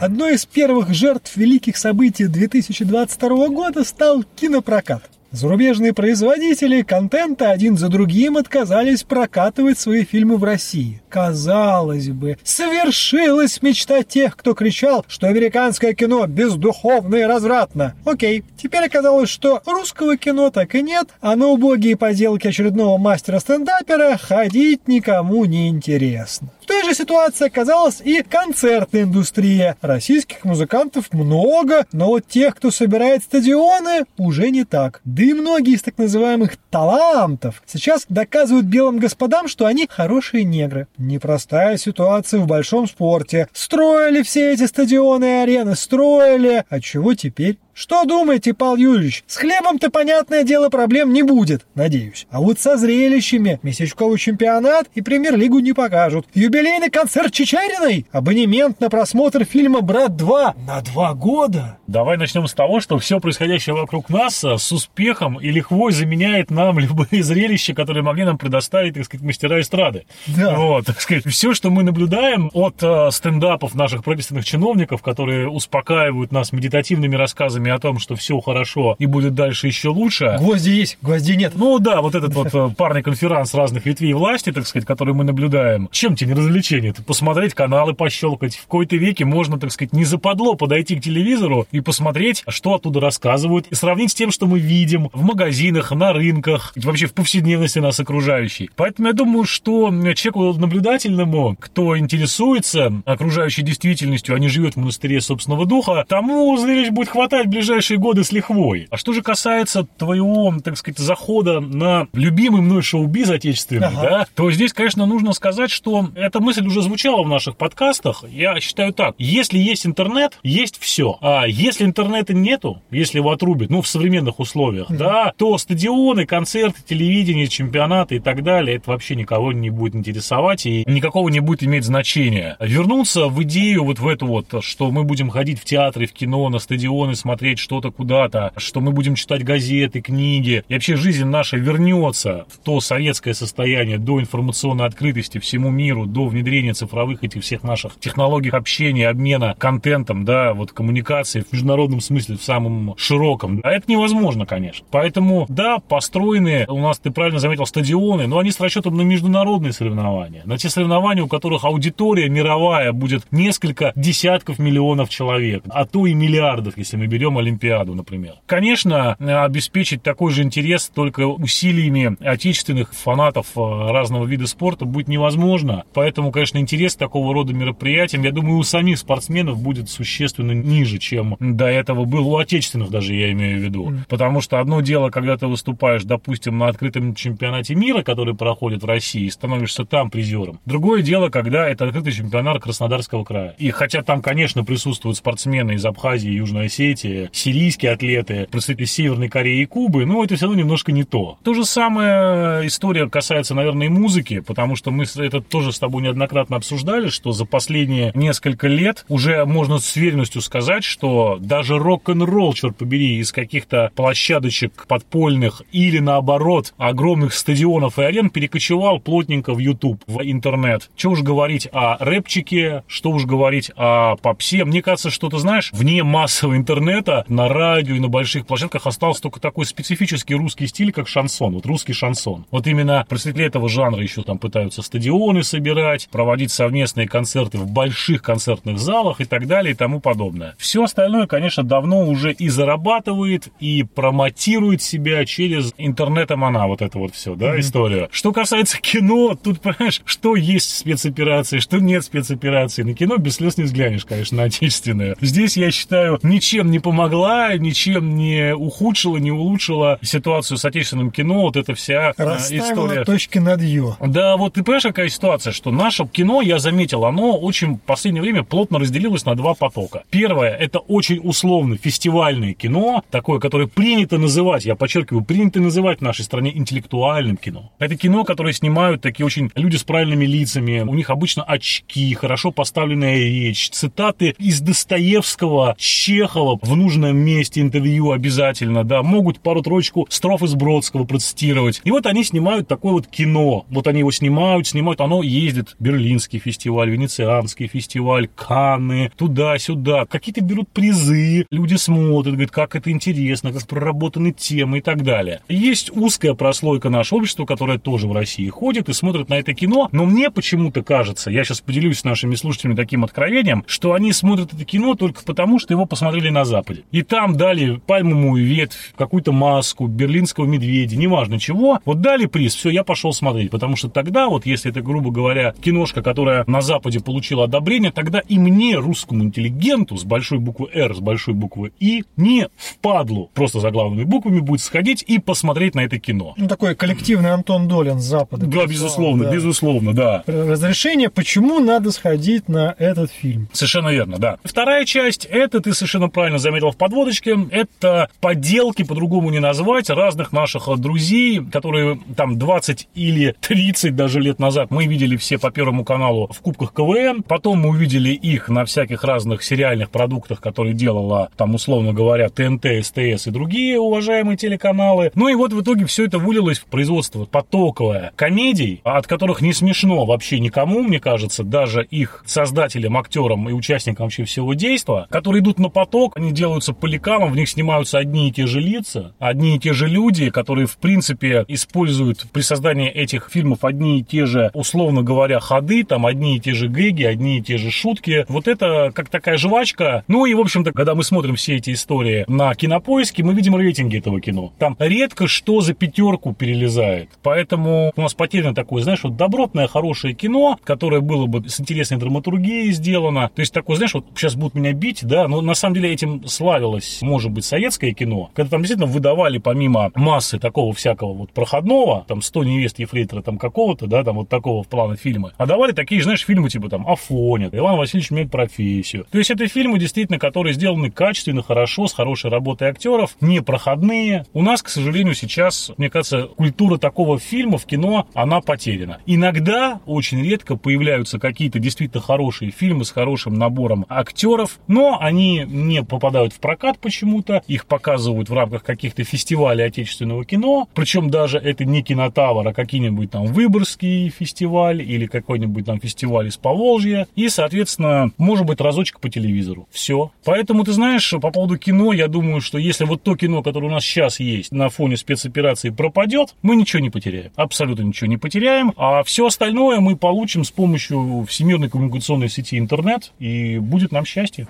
Одной из первых жертв великих событий 2022 года стал кинопрокат. Зарубежные производители контента один за другим отказались прокатывать свои фильмы в России. Казалось бы, совершилась мечта тех, кто кричал, что американское кино бездуховно и развратно. Окей, теперь оказалось, что русского кино так и нет, а на убогие поделки очередного мастера-стендапера ходить никому не интересно. В той же ситуации оказалась и концертная индустрия. Российских музыкантов много, но вот тех, кто собирает стадионы, уже не так. Да и многие из так называемых талантов сейчас доказывают белым господам, что они хорошие негры. Непростая ситуация в большом спорте. Строили все эти стадионы и арены, строили. А чего теперь? Что думаете, Павел Юрьевич? С хлебом-то, понятное дело, проблем не будет, надеюсь. А вот со зрелищами месячковый чемпионат и премьер-лигу не покажут. Юбилейный концерт Чечериной? Абонемент на просмотр фильма «Брат 2» на два года? Давай начнем с того, что все происходящее вокруг нас э, с успехом и лихвой заменяет нам любые зрелища, которые могли нам предоставить, так сказать, мастера эстрады. Да. Вот, так сказать, все, что мы наблюдаем от э, стендапов наших правительственных чиновников, которые успокаивают нас медитативными рассказами о том, что все хорошо и будет дальше еще лучше. Гвозди есть, гвоздей нет. Ну да, вот этот вот э, парный конферанс разных ветвей власти, так сказать, который мы наблюдаем. Чем тебе не развлечение? Посмотреть каналы, пощелкать. В какой-то веке можно, так сказать, не западло подойти к телевизору и посмотреть, что оттуда рассказывают, и сравнить с тем, что мы видим в магазинах, на рынках, вообще в повседневности нас окружающей. Поэтому я думаю, что человеку наблюдательному, кто интересуется окружающей действительностью, а не живет в монастыре собственного духа, тому зрелищ будет хватать в ближайшие годы с лихвой. А что же касается твоего, так сказать, захода на любимый мной шоу-биз отечественный, Ага. да, то здесь, конечно, нужно сказать, что эта мысль уже звучала в наших подкастах. Я считаю так. Если есть интернет, есть все. А если интернета нету, если его отрубят, ну, в современных условиях, да, то стадионы, концерты, телевидение, чемпионаты и так далее, это вообще никого не будет интересовать и никакого не будет иметь значения. Вернуться в идею вот в эту вот, что мы будем ходить в театры, в кино, на стадионы, смотреть что-то куда-то, что мы будем читать газеты, книги, и вообще жизнь наша вернется в то советское состояние до информационной открытости всему миру, до внедрения цифровых этих всех наших технологий общения, обмена контентом, да, вот коммуникации международном смысле, в самом широком. А это невозможно, конечно. Поэтому, да, построены у нас, ты правильно заметил, стадионы, но они с расчетом на международные соревнования, на те соревнования, у которых аудитория мировая будет несколько десятков миллионов человек, а то и миллиардов, если мы берем Олимпиаду, например. Конечно, обеспечить такой же интерес только усилиями отечественных фанатов э, разного вида спорта будет невозможно. Поэтому, конечно, интерес такого рода мероприятиям, я думаю, у самих спортсменов будет существенно ниже, чем до этого был у отечественных даже, я имею в виду. Потому что одно дело, когда ты выступаешь, допустим, на открытом чемпионате мира, который проходит в России, и становишься там призером. Другое дело, когда это открытый чемпионат Краснодарского края. И хотя там, конечно, присутствуют спортсмены из Абхазии, Южной Осетии, сирийские атлеты, представители Северной Кореи и Кубы, но это все равно немножко не то. То же самое история касается, наверное, и музыки, потому что мы это тоже с тобой неоднократно обсуждали, что за последние несколько лет уже можно с уверенностью сказать, что даже рок-н-ролл, черт побери, из каких-то площадочек подпольных или наоборот огромных стадионов и арен перекочевал плотненько в YouTube, в интернет. Что уж говорить о рэпчике, что уж говорить о попсе. Мне кажется, что ты знаешь, вне массового интернета на радио и на больших площадках остался только такой специфический русский стиль, как шансон, вот русский шансон. Вот именно представители этого жанра еще там пытаются стадионы собирать, проводить совместные концерты в больших концертных залах и так далее и тому подобное. Все остальное, конечно, давно уже и зарабатывает, и промотирует себя через интернетом она, вот это вот все, да, история. Что касается кино, тут, понимаешь, что есть спецоперации, что нет спецоперации. На кино без слез не взглянешь, конечно, на отечественное. Здесь, я считаю, ничем не помогла, ничем не ухудшила, не улучшила ситуацию с отечественным кино, вот эта вся э, Расставила история. точки над «ё». Да, вот ты понимаешь, какая ситуация, что наше кино, я заметил, оно очень в последнее время плотно разделилось на два потока. Первое, это очень очень условно фестивальное кино, такое, которое принято называть, я подчеркиваю, принято называть в нашей стране интеллектуальным кино. Это кино, которое снимают такие очень люди с правильными лицами, у них обычно очки, хорошо поставленная речь, цитаты из Достоевского, Чехова в нужном месте интервью обязательно, да, могут пару-троечку строф из Бродского процитировать. И вот они снимают такое вот кино. Вот они его снимают, снимают, оно ездит. Берлинский фестиваль, Венецианский фестиваль, Канны, туда-сюда. Какие-то берут призы, люди смотрят, говорят, как это интересно, как проработаны темы и так далее. Есть узкая прослойка нашего общества, которая тоже в России ходит и смотрит на это кино, но мне почему-то кажется, я сейчас поделюсь с нашими слушателями таким откровением, что они смотрят это кино только потому, что его посмотрели на Западе. И там дали пальмовую ветвь, какую-то маску, берлинского медведя, неважно чего. Вот дали приз, все, я пошел смотреть, потому что тогда, вот если это, грубо говоря, киношка, которая на Западе получила одобрение, тогда и мне, русскому интеллигенту, с большой буквы с большой буквы «И», не впадлу просто заглавными буквами будет сходить и посмотреть на это кино. Ну, такой коллективный Антон Долин с Запада. Да, безусловно, да. безусловно, да. Разрешение, почему надо сходить на этот фильм. Совершенно верно, да. Вторая часть, это ты совершенно правильно заметил в подводочке, это поделки, по-другому не назвать, разных наших друзей, которые там 20 или 30 даже лет назад мы видели все по Первому каналу в Кубках КВН, потом мы увидели их на всяких разных сериальных продуктах, которые делала там, условно говоря, ТНТ, СТС и другие уважаемые телеканалы. Ну и вот в итоге все это вылилось в производство потоковое комедий, от которых не смешно вообще никому, мне кажется, даже их создателям, актерам и участникам вообще всего действа, которые идут на поток, они делаются по лекалам, в них снимаются одни и те же лица, одни и те же люди, которые, в принципе, используют при создании этих фильмов одни и те же, условно говоря, ходы, там одни и те же гэги, одни и те же шутки. Вот это как такая жвачка. Ну и, в общем-то, когда мы смотрим все эти истории на кинопоиске, мы видим рейтинги этого кино. Там редко что за пятерку перелезает. Поэтому у нас потеряно такое, знаешь, вот добротное, хорошее кино, которое было бы с интересной драматургией сделано. То есть такое, знаешь, вот сейчас будут меня бить, да, но на самом деле этим славилось, может быть, советское кино, когда там действительно выдавали помимо массы такого всякого вот проходного, там 100 невест Ефрейтора там какого-то, да, там вот такого в плана фильма, а давали такие, знаешь, фильмы типа там Афоня, Иван Васильевич меняет профессию. То есть это фильмы действительно, которые сделаны качественно, хорошо, с хорошей работой актеров, не проходные. У нас, к сожалению, сейчас, мне кажется, культура такого фильма в кино, она потеряна. Иногда, очень редко, появляются какие-то действительно хорошие фильмы с хорошим набором актеров, но они не попадают в прокат почему-то, их показывают в рамках каких-то фестивалей отечественного кино, причем даже это не кинотавр, а какие-нибудь там Выборгский фестиваль или какой-нибудь там фестиваль из Поволжья, и, соответственно, может быть, разочек по телевизору. Все. Поэтому, ты знаешь, по поводу кино, я думаю, что если вот то кино, которое у нас сейчас есть, на фоне спецоперации пропадет, мы ничего не потеряем. Абсолютно ничего не потеряем. А все остальное мы получим с помощью всемирной коммуникационной сети интернет, и будет нам счастье.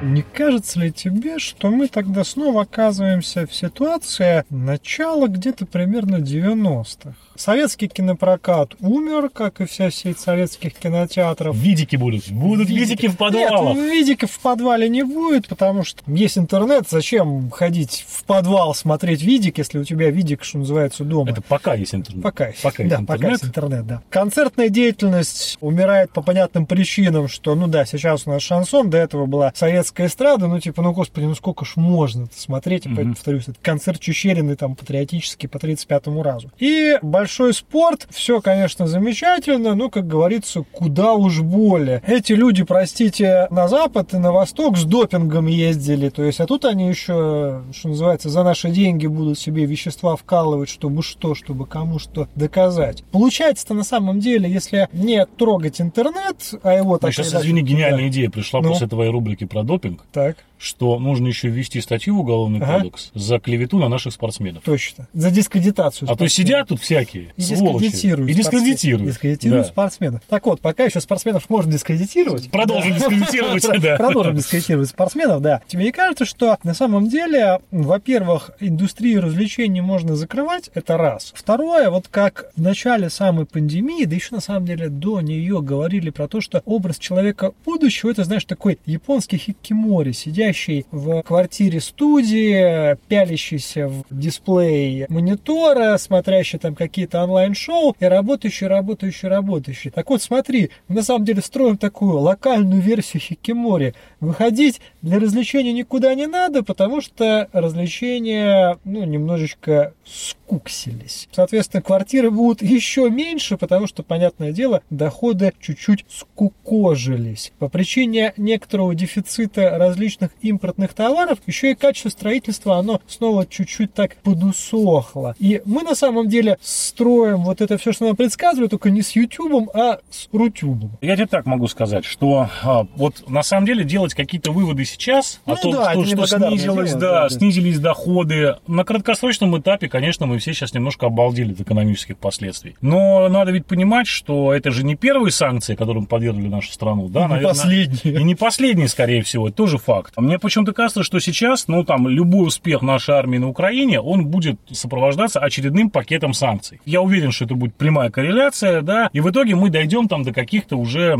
Не кажется ли тебе, что мы тогда снова оказываемся в ситуации начала где-то примерно 90-х? Советский кинопрокат умер, как и вся сеть советских кинотеатров. Видики будут. Будут видики в подвалах. Нет, видиков в подвале не будет, потому что есть интернет. Зачем ходить в подвал смотреть видик, если у тебя видик, что называется, дома? Это пока есть интернет. Пока, пока есть да, интернет. пока есть интернет, да. Концертная деятельность умирает по понятным причинам, что, ну да, сейчас у нас шансон, до этого была советская эстрада, ну типа, ну господи, ну сколько ж можно смотреть, опять mm-hmm. повторюсь, это концерт Чечерины там патриотический по 35-му разу. И большой спорт, все, конечно, замечательно, но, как говорится, куда уж более. Эти люди, простите, на запад и на восток с допингом ездили, то есть, а тут они еще, что называется, за наши деньги будут себе вещества вкалывать, чтобы что, чтобы кому что доказать. Получается-то на самом деле, если не трогать интернет, а его так... Сейчас, извини, гениальная да. идея пришла ну? после твоей рубрики про допинг. Так что нужно еще ввести статью в Уголовный ага. кодекс за клевету на наших спортсменов. Точно. За дискредитацию. А то сидят тут всякие и дискредитируют. И дискредитируют. Дискредитируют да. спортсменов. Так вот, пока еще спортсменов можно дискредитировать. Продолжим дискредитировать, да. Продолжим дискредитировать спортсменов, да. Тебе не кажется, что на самом деле, во-первых, индустрию развлечений можно закрывать, это раз. Второе, вот как в начале самой пандемии, да еще на самом деле до нее говорили про то, что образ человека будущего, это, знаешь, такой японский хиккимори, сидя сидящий в квартире студии, пялящийся в дисплей монитора, смотрящий там какие-то онлайн-шоу и работающий, работающий, работающий. Так вот, смотри, мы на самом деле строим такую локальную версию Хикимори. Выходить для развлечения никуда не надо, потому что развлечения, ну, немножечко скуксились. Соответственно, квартиры будут еще меньше, потому что, понятное дело, доходы чуть-чуть скукожились. По причине некоторого дефицита различных импортных товаров, еще и качество строительства, оно снова чуть-чуть так подусохло. И мы на самом деле строим вот это все, что нам предсказывают, только не с YouTube, а с Рутюбом. Я тебе так могу сказать, что а, вот на самом деле делать какие-то выводы сейчас Ну о том, да, что, что снизилось, дело, да, да, снизились доходы. На краткосрочном этапе, конечно, мы все сейчас немножко обалдели от экономических последствий. Но надо ведь понимать, что это же не первые санкции, которым подвергли нашу страну, да, Не наверное, последние. И не последние, скорее всего, это тоже факт. Мне почему-то кажется, что сейчас, ну, там, любой успех нашей армии на Украине, он будет сопровождаться очередным пакетом санкций. Я уверен, что это будет прямая корреляция, да, и в итоге мы дойдем там до каких-то уже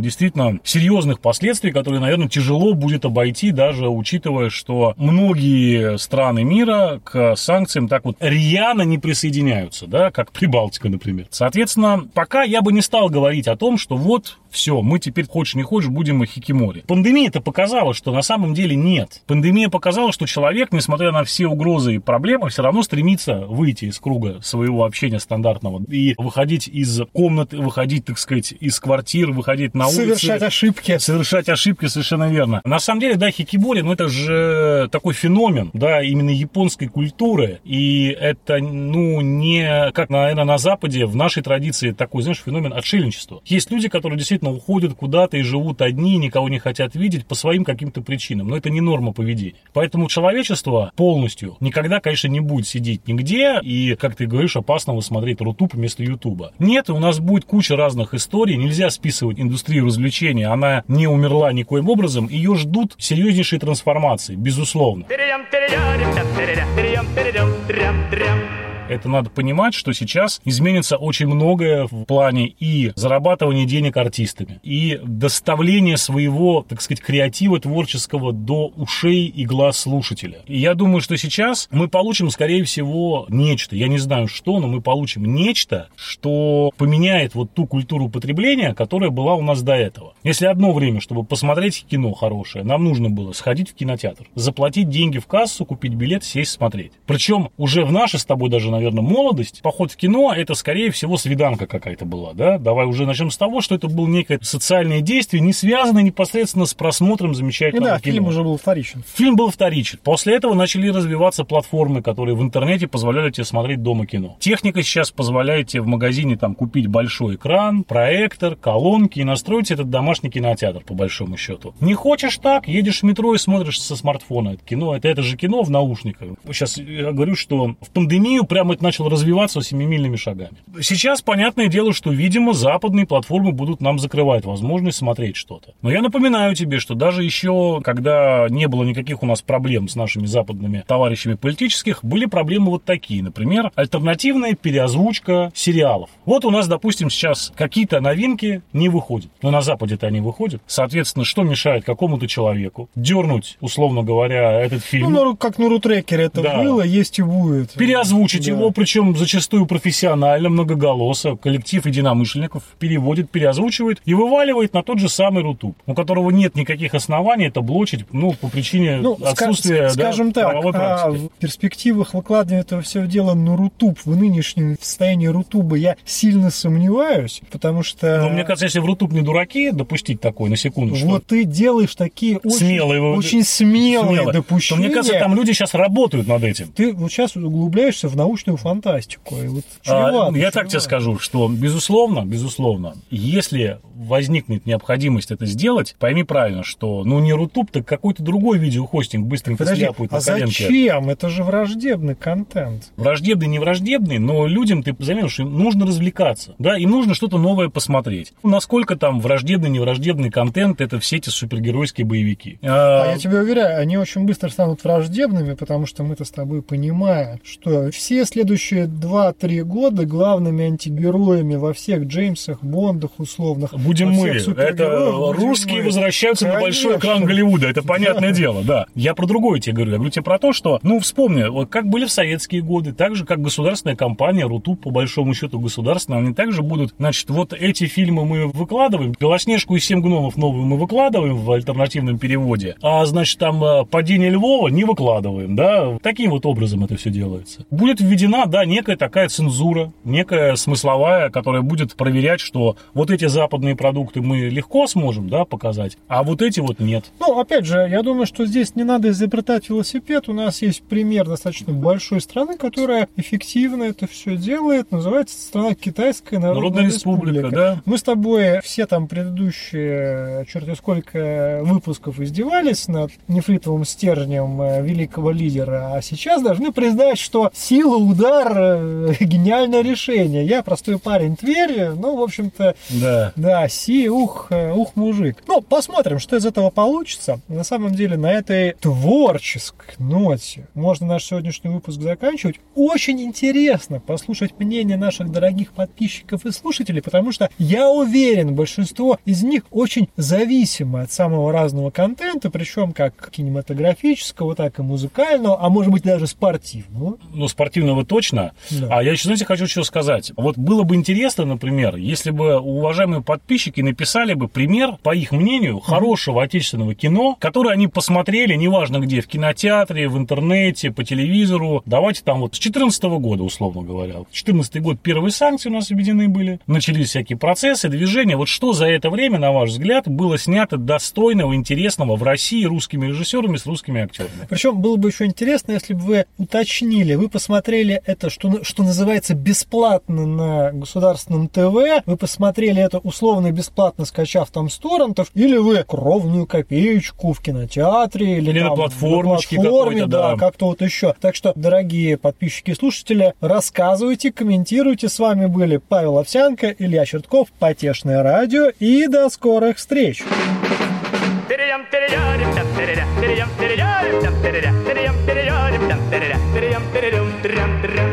действительно серьезных последствий, которые, наверное, тяжело будет обойти, даже учитывая, что многие страны мира к санкциям так вот рьяно не присоединяются, да, как Прибалтика, например. Соответственно, пока я бы не стал говорить о том, что вот все, мы теперь, хочешь не хочешь, будем хикимори. Пандемия это показала, что на самом деле нет. Пандемия показала, что человек, несмотря на все угрозы и проблемы, все равно стремится выйти из круга своего общения стандартного и выходить из комнаты, выходить, так сказать, из квартир, выходить на улицу. Совершать ошибки. Совершать ошибки, совершенно верно. На самом деле, да, хикибори, ну это же такой феномен, да, именно японской культуры. И это, ну, не, как, наверное, на Западе, в нашей традиции такой, знаешь, феномен отшельничества. Есть люди, которые действительно уходят куда-то и живут одни, никого не хотят видеть по своим каким-то причинам. Но это не норма поведения. Поэтому человечество полностью никогда, конечно, не будет сидеть нигде и, как ты говоришь, опасно смотреть Рутуб вместо Ютуба. Нет, у нас будет куча разных историй. Нельзя списывать индустрию развлечений. Она не умерла никоим образом. Ее ждут серьезнейшие трансформации, безусловно. Это надо понимать, что сейчас изменится очень многое в плане и зарабатывания денег артистами, и доставления своего, так сказать, креатива творческого до ушей и глаз слушателя. И я думаю, что сейчас мы получим, скорее всего, нечто. Я не знаю что, но мы получим нечто, что поменяет вот ту культуру потребления, которая была у нас до этого. Если одно время, чтобы посмотреть кино хорошее, нам нужно было сходить в кинотеатр, заплатить деньги в кассу, купить билет, сесть смотреть. Причем уже в наши с тобой даже, наверное, молодость, поход в кино, это, скорее всего, свиданка какая-то была, да? Давай уже начнем с того, что это было некое социальное действие, не связанное непосредственно с просмотром замечательного да, кино. фильм уже был вторичен. Фильм был вторичен. После этого начали развиваться платформы, которые в интернете позволяли тебе смотреть дома кино. Техника сейчас позволяет тебе в магазине там купить большой экран, проектор, колонки и настроить этот домашний кинотеатр, по большому счету. Не хочешь так, едешь в метро и смотришь со смартфона это кино. Это, это же кино в наушниках. Сейчас я говорю, что в пандемию прямо это начало развиваться семимильными шагами. Сейчас понятное дело, что, видимо, западные платформы будут нам закрывать возможность смотреть что-то. Но я напоминаю тебе, что даже еще, когда не было никаких у нас проблем с нашими западными товарищами политических, были проблемы вот такие. Например, альтернативная переозвучка сериалов. Вот у нас, допустим, сейчас какие-то новинки не выходят. Но на Западе-то они выходят. Соответственно, что мешает какому-то человеку дернуть, условно говоря, этот фильм? Ну, как на рутрекере это Да. было, есть и будет. переозвучить Да. его, причем зачастую профессионально, многоголосо. Коллектив единомышленников переводит, переозвучивает и вываливает на тот же самый Рутуб, у которого нет никаких оснований это блочить, ну, по причине Ну, отсутствия скажем да, так, правовой а, в перспективах выкладывания этого всего дела на Рутуб в нынешнем состоянии Рутуба я сильно сомневаюсь, потому что... Но мне кажется, если в Рутуб не дураки допустить такой, на секунду, что Вот ты делаешь такие очень, Смелые очень смелые смело, то допущения. мне кажется, там люди сейчас работают над этим. Ты вот сейчас углубляешься в научную фантастику. И вот А, чревато, Я так тебе чревато. скажу, что, безусловно, безусловно, если возникнет необходимость это сделать, пойми правильно, что, ну, не Рутуб, так какой-то другой видеохостинг быстренько Подожди, сляпают а на коленке. зачем? Это же враждебный контент. Враждебный, не враждебный, но людям, ты заметишь, им нужно развлекаться, да, им нужно что-то новое посмотреть. Насколько там враждебный, не враждебный контент, это все эти супергеройские боевики. А А, я тебе уверяю, они очень быстро станут враждебными, потому что мы-то с тобой понимаем, что все следующие 2-3 года главными антигероями во всех Джеймсах, Бондах условных. Будем мы. Это русские мы. возвращаются Конечно. на большой экран Голливуда. Это понятное да. дело, да. Я про другое тебе говорю. Я говорю тебе про то, что, ну, вспомни, вот как были в советские годы, так же, как государственная компания, Рутуб, по большому счету государственная, они также будут, значит, вот эти фильмы мы выкладываем, Белоснежку и Семь гномов новую мы выкладываем в альтернативном переводе, а, значит, там Падение Львова не выкладываем, да. Таким вот образом это все делается. Будет введена, да, некая такая цензура, некая смысловая, которая будет проверять, что вот эти западные продукты мы легко сможем, да, показать, а вот эти вот нет. Ну, опять же, я думаю, что здесь не надо изобретать велосипед. У нас есть пример достаточно большой страны, которая эффективно это все делает. Называется страна Китайская Народная, Народная Республика. Республика. Да. Мы с тобой все там предыдущие, черт сколько выпусков издевались над нефритовым стержнем э, великого лидера, а сейчас должны признать, что сила, удар, э, гениальное решение. Я простой парень Твери, ну, в общем-то, да, да си, ух, э, ух, мужик. Ну, посмотрим, что из этого получится. На самом деле, на этой творческой ноте можно наш сегодняшний выпуск заканчивать. Очень интересно послушать мнение наших дорогих подписчиков и слушателей, потому что я уверен, большинство из них очень зависимы от самого разного контента, причем как кинематографического, так и музыкального, а может быть даже спортивного. Ну, спортивного точно. Да. А я еще, знаете, хочу что сказать. Вот было бы интересно, например, если бы уважаемые подписчики написали бы пример, по их мнению, хорошего отечественного кино, которое они посмотрели, неважно где, в кинотеатре, в интернете, по телевизору. Давайте там вот с 2014 года, условно говоря. 2014 год первые санкции у нас введены были, начались всякие процессы, движения. Вот что за это время, на ваш взгляд, было снято достойного, интересного в России русскими режиссерами с русскими актерами? Причем было бы еще интересно, если бы вы уточнили, вы посмотрели это, что, что называется, бесплатно на государственном ТВ, вы посмотрели это условно бесплатно, скачав там с торрентов, или вы кровную копеечку в кинотеатре, или, или там, на платформочке на платформе, да, да. как-то вот еще. Так что, дорогие подписчики и слушатели, рассказывайте, комментируйте. С вами были Павел Овсянко, Илья Чертков, Потешное радио и до скорых встреч! Перейдем, перейдем, перейдем, перейдем, перейдем, перейдем, перейдем, перейдем, перейдем, перейдем, перейдем, перейдем, ram ram